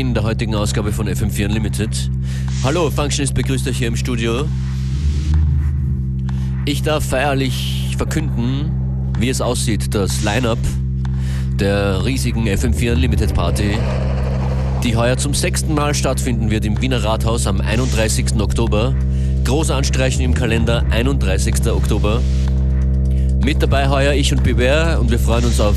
Beginn der heutigen Ausgabe von FM4 Unlimited. Hallo, Functionist begrüßt euch hier im Studio. Ich darf feierlich verkünden, wie es aussieht, das Line-Up der riesigen FM4 Unlimited Party, die heuer zum sechsten Mal stattfinden wird im Wiener Rathaus am 31. Oktober. Groß anstreichen im Kalender, 31. Oktober. Mit dabei heuer ich und Beware und wir freuen uns auf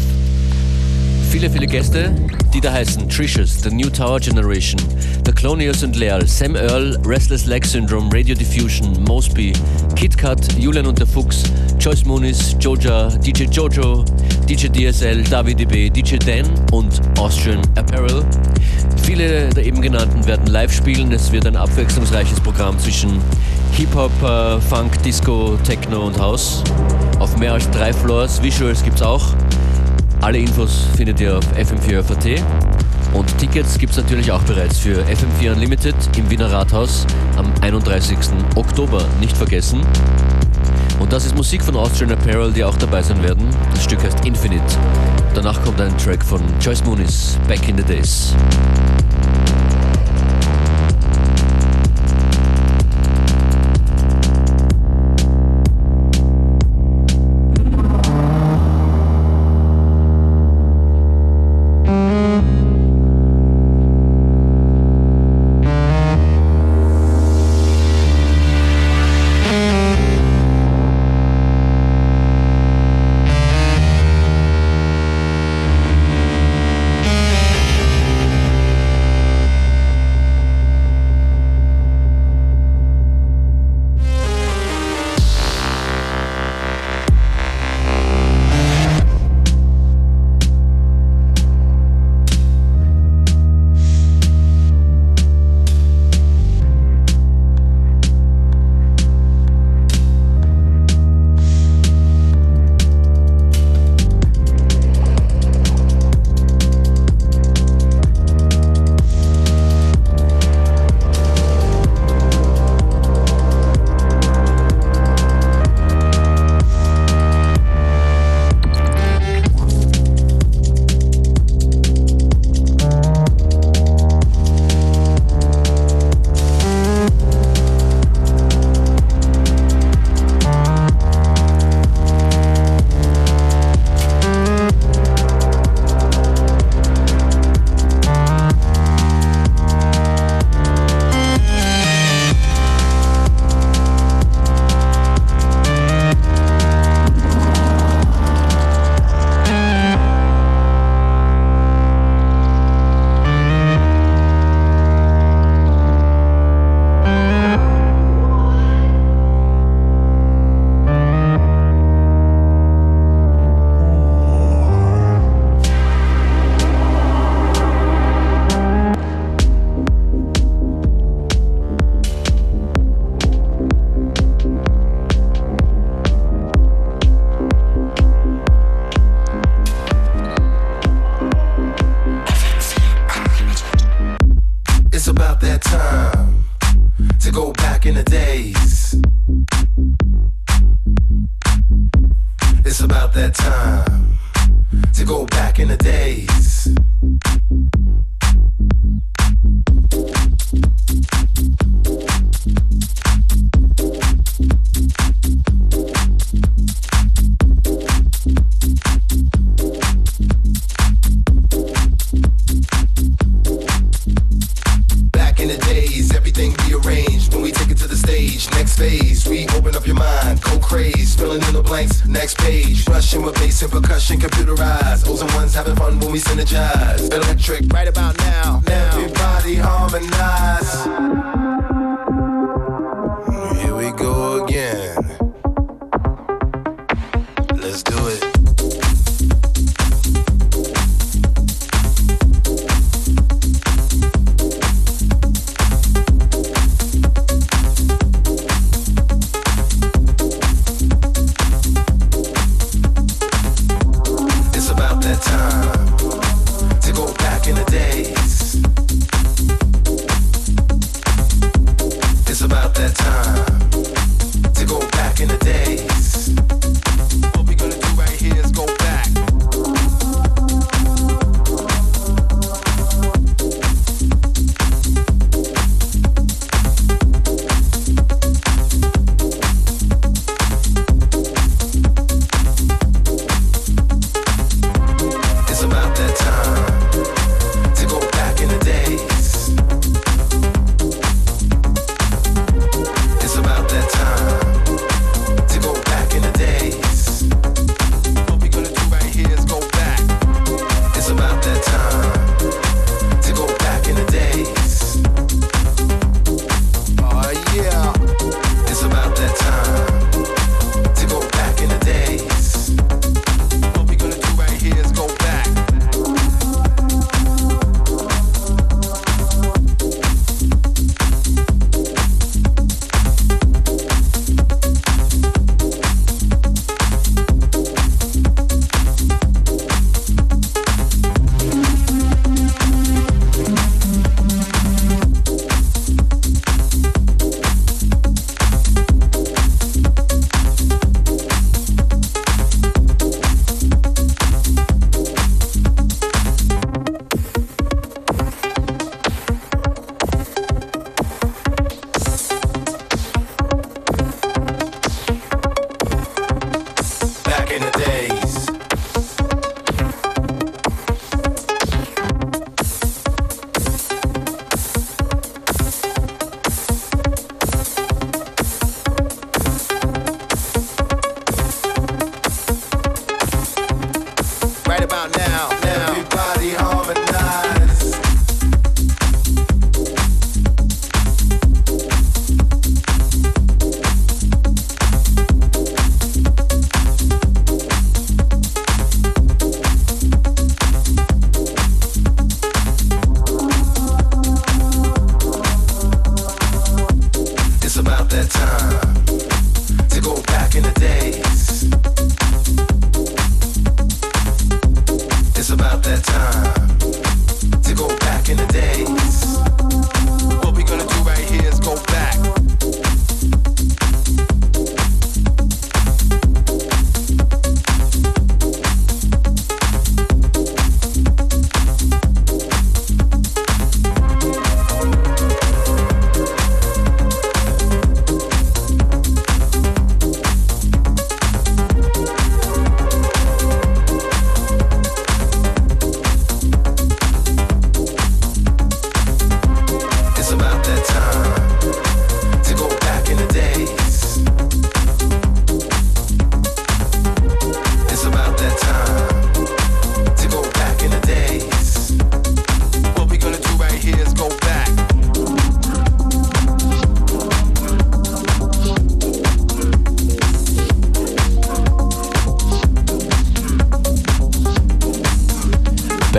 viele, viele Gäste, die da heißen Tricious, The New Tower Generation, The Clonius und Leal, Sam Earl, Restless Leg Syndrome, Radio Diffusion, Mosby, Kit Kat, Julian und der Fuchs, Joyce Muniz, Joja, DJ Jojo, DJ DSL, David DB, DJ Dan und Austrian Apparel. Viele der eben genannten werden live spielen. Es wird ein abwechslungsreiches Programm zwischen Hip-Hop, äh, Funk, Disco, Techno und House. Auf mehr als drei Floors. Visuals gibt's auch. Alle Infos findet ihr auf fm4.at. Und Tickets gibt es natürlich auch bereits für FM4 Unlimited im Wiener Rathaus am 31. Oktober. Nicht vergessen. Und das ist Musik von Austrian Apparel, die auch dabei sein werden. Das Stück heißt Infinite. Danach kommt ein Track von Joyce Moonis, Back in the Days.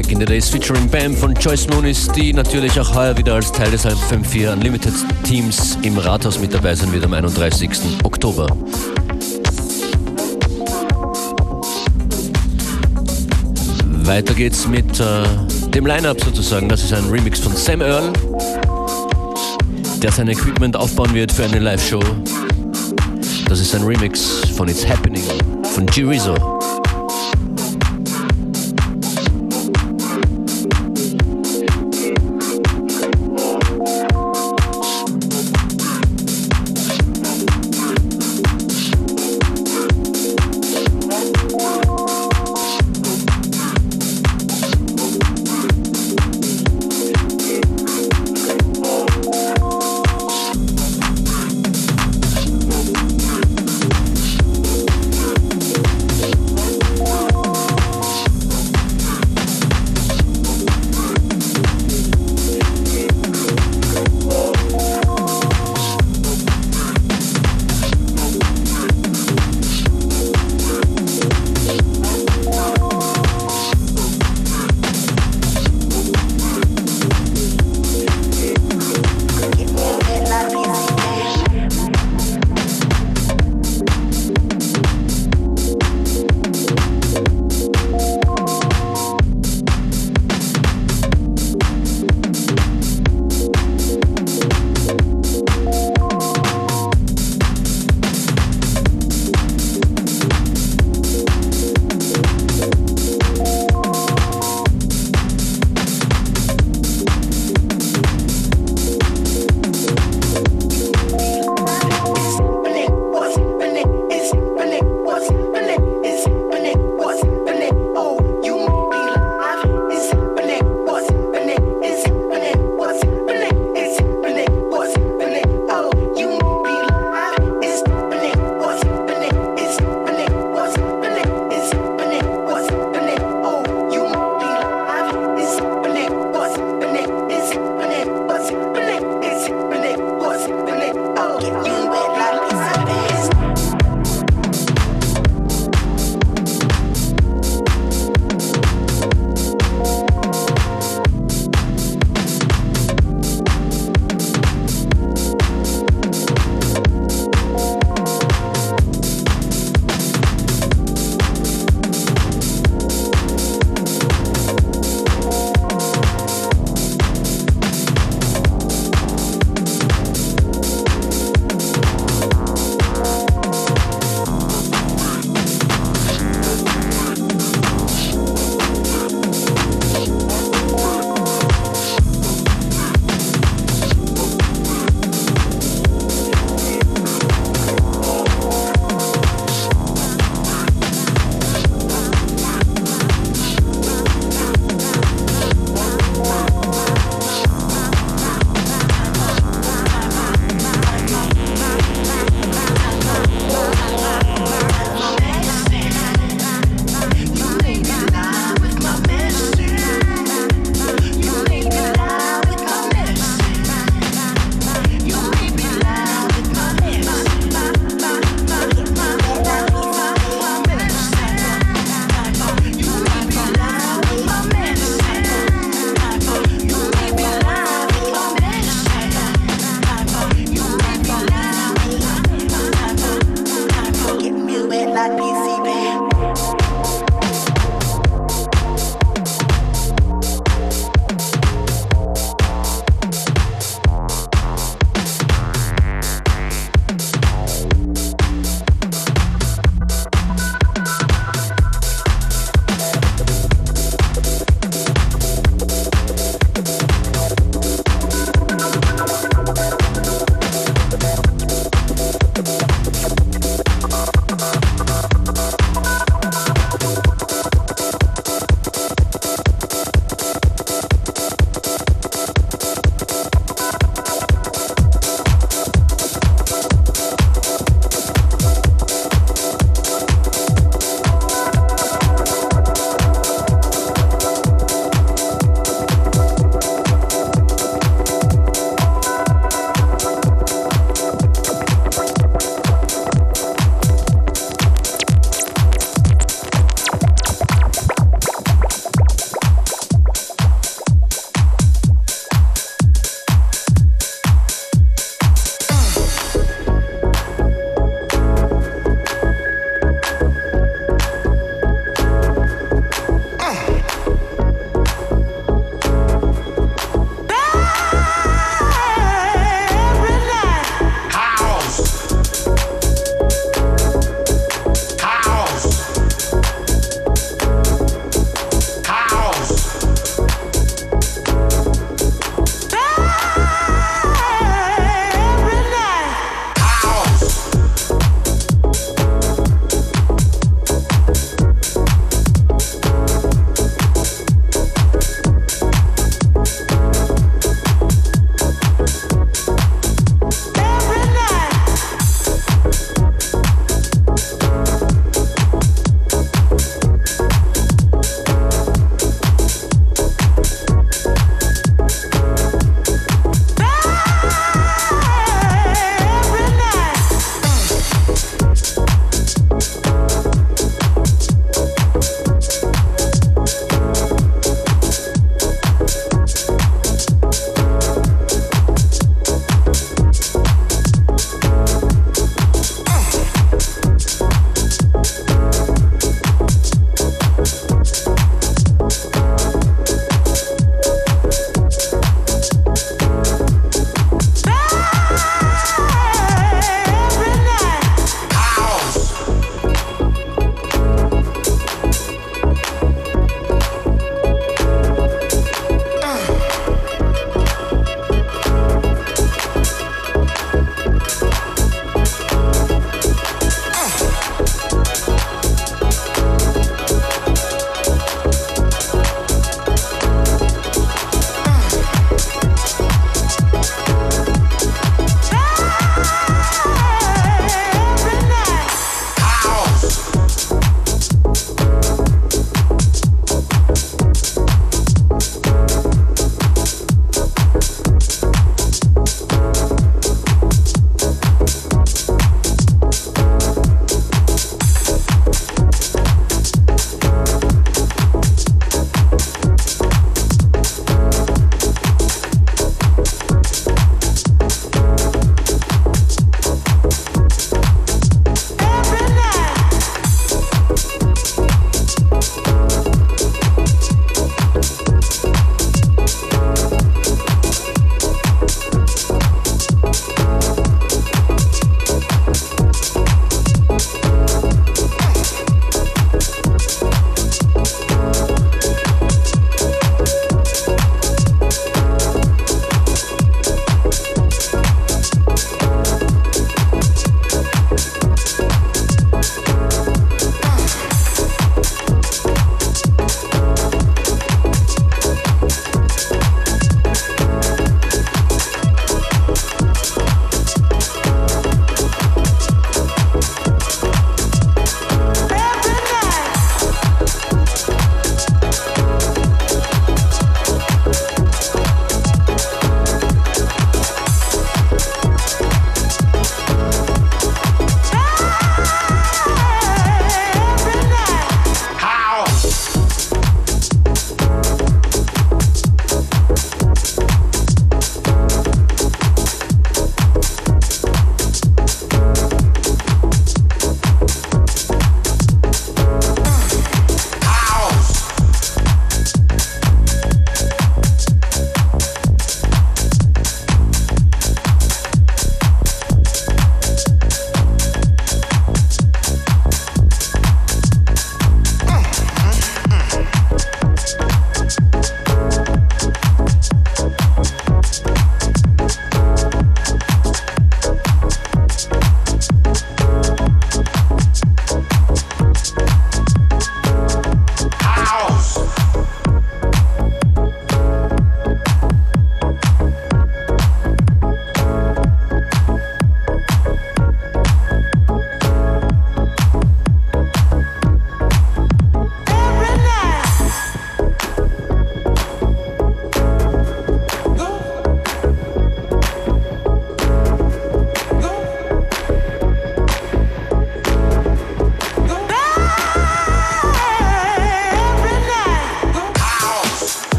Back in the Days featuring Bam von Joyce Moonis, die natürlich auch heuer wieder als Teil des FM4 Unlimited Teams im Rathaus mit dabei sein wird am 31. Oktober. Weiter geht's mit äh, dem Line-Up sozusagen. Das ist ein Remix von Sam Earl, der sein Equipment aufbauen wird für eine Live-Show. Das ist ein Remix von It's Happening von G Rizzo.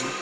energy.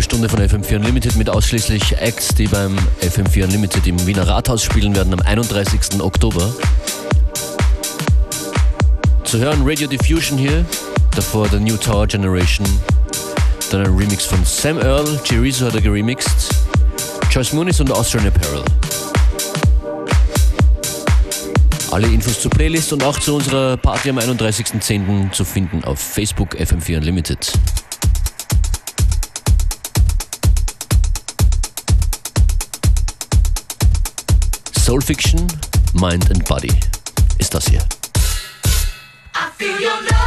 Stunde von FM4 Unlimited mit ausschließlich Acts, die beim FM4 Unlimited im Wiener Rathaus spielen werden am 31. Oktober. Zu hören Radio Diffusion hier, davor The New Tower Generation, dann ein Remix von Sam Earl, Chirizo hat er geremixed, Joyce Muniz und Austrian Apparel. Alle Infos zur Playlist und auch zu unserer Party am 31.10. zu finden auf Facebook FM4 Unlimited. Soul Fiction, Mind and Body ist das hier. I feel your love.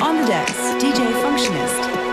On the decks, DJ Functionist.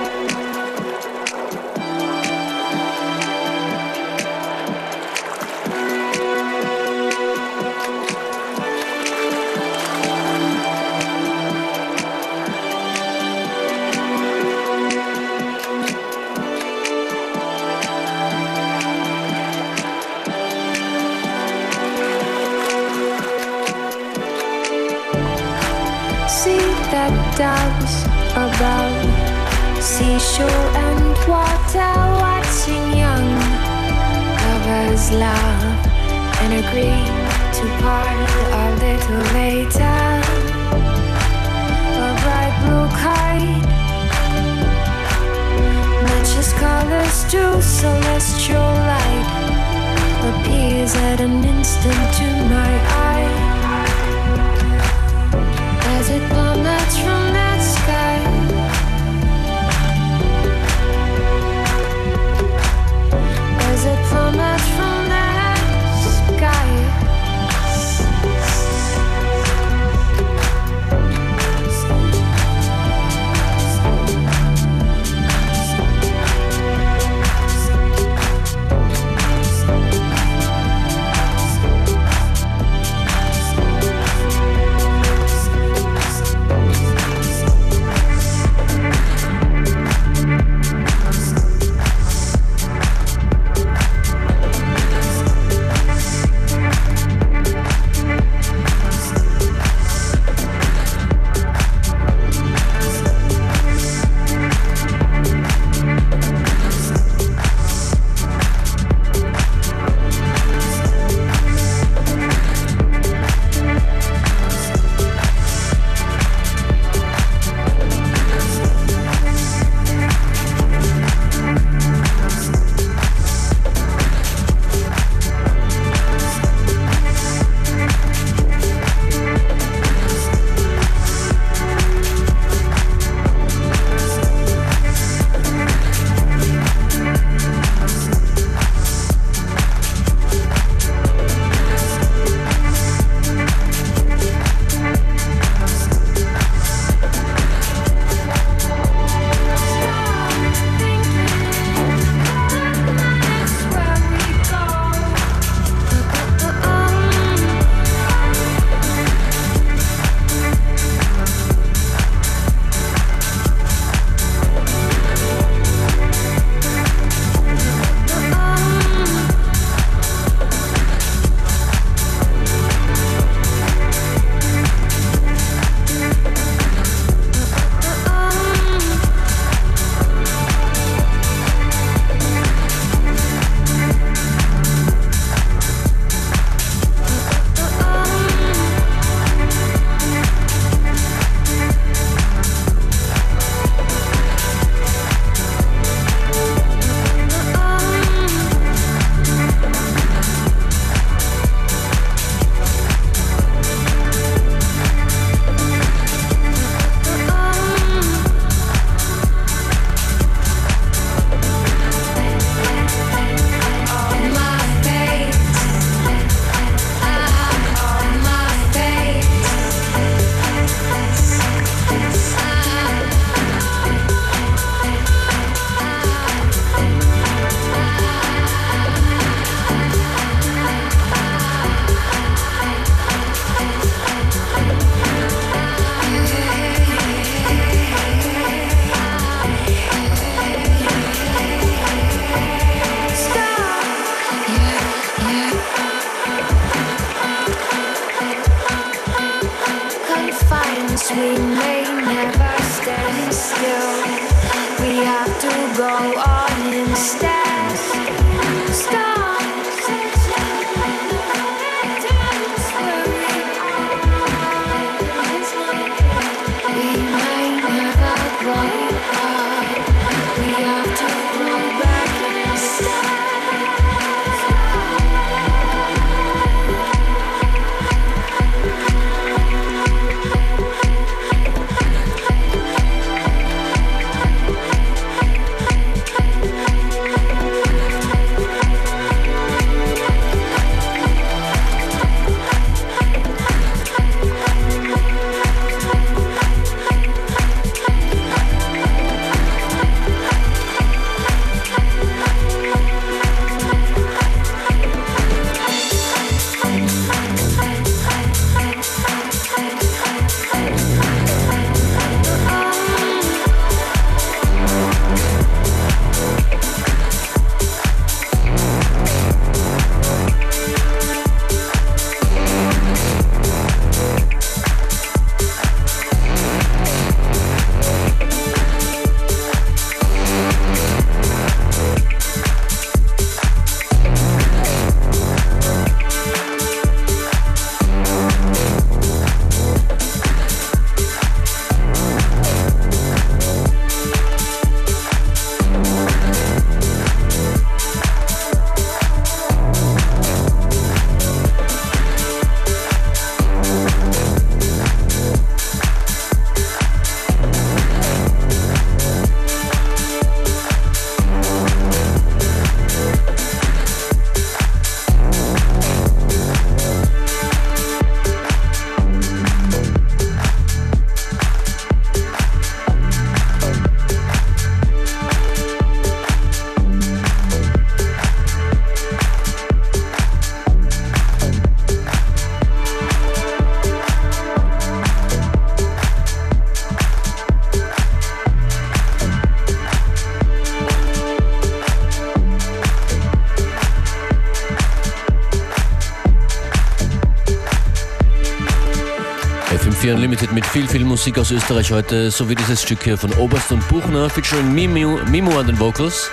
FM4 Unlimited mit viel, viel Musik aus Österreich heute, so wie dieses Stück hier von Oberst und Buchner featuring Mimo, Mimo an den Vocals,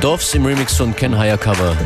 Dorfs im Remix von Ken Hayakawa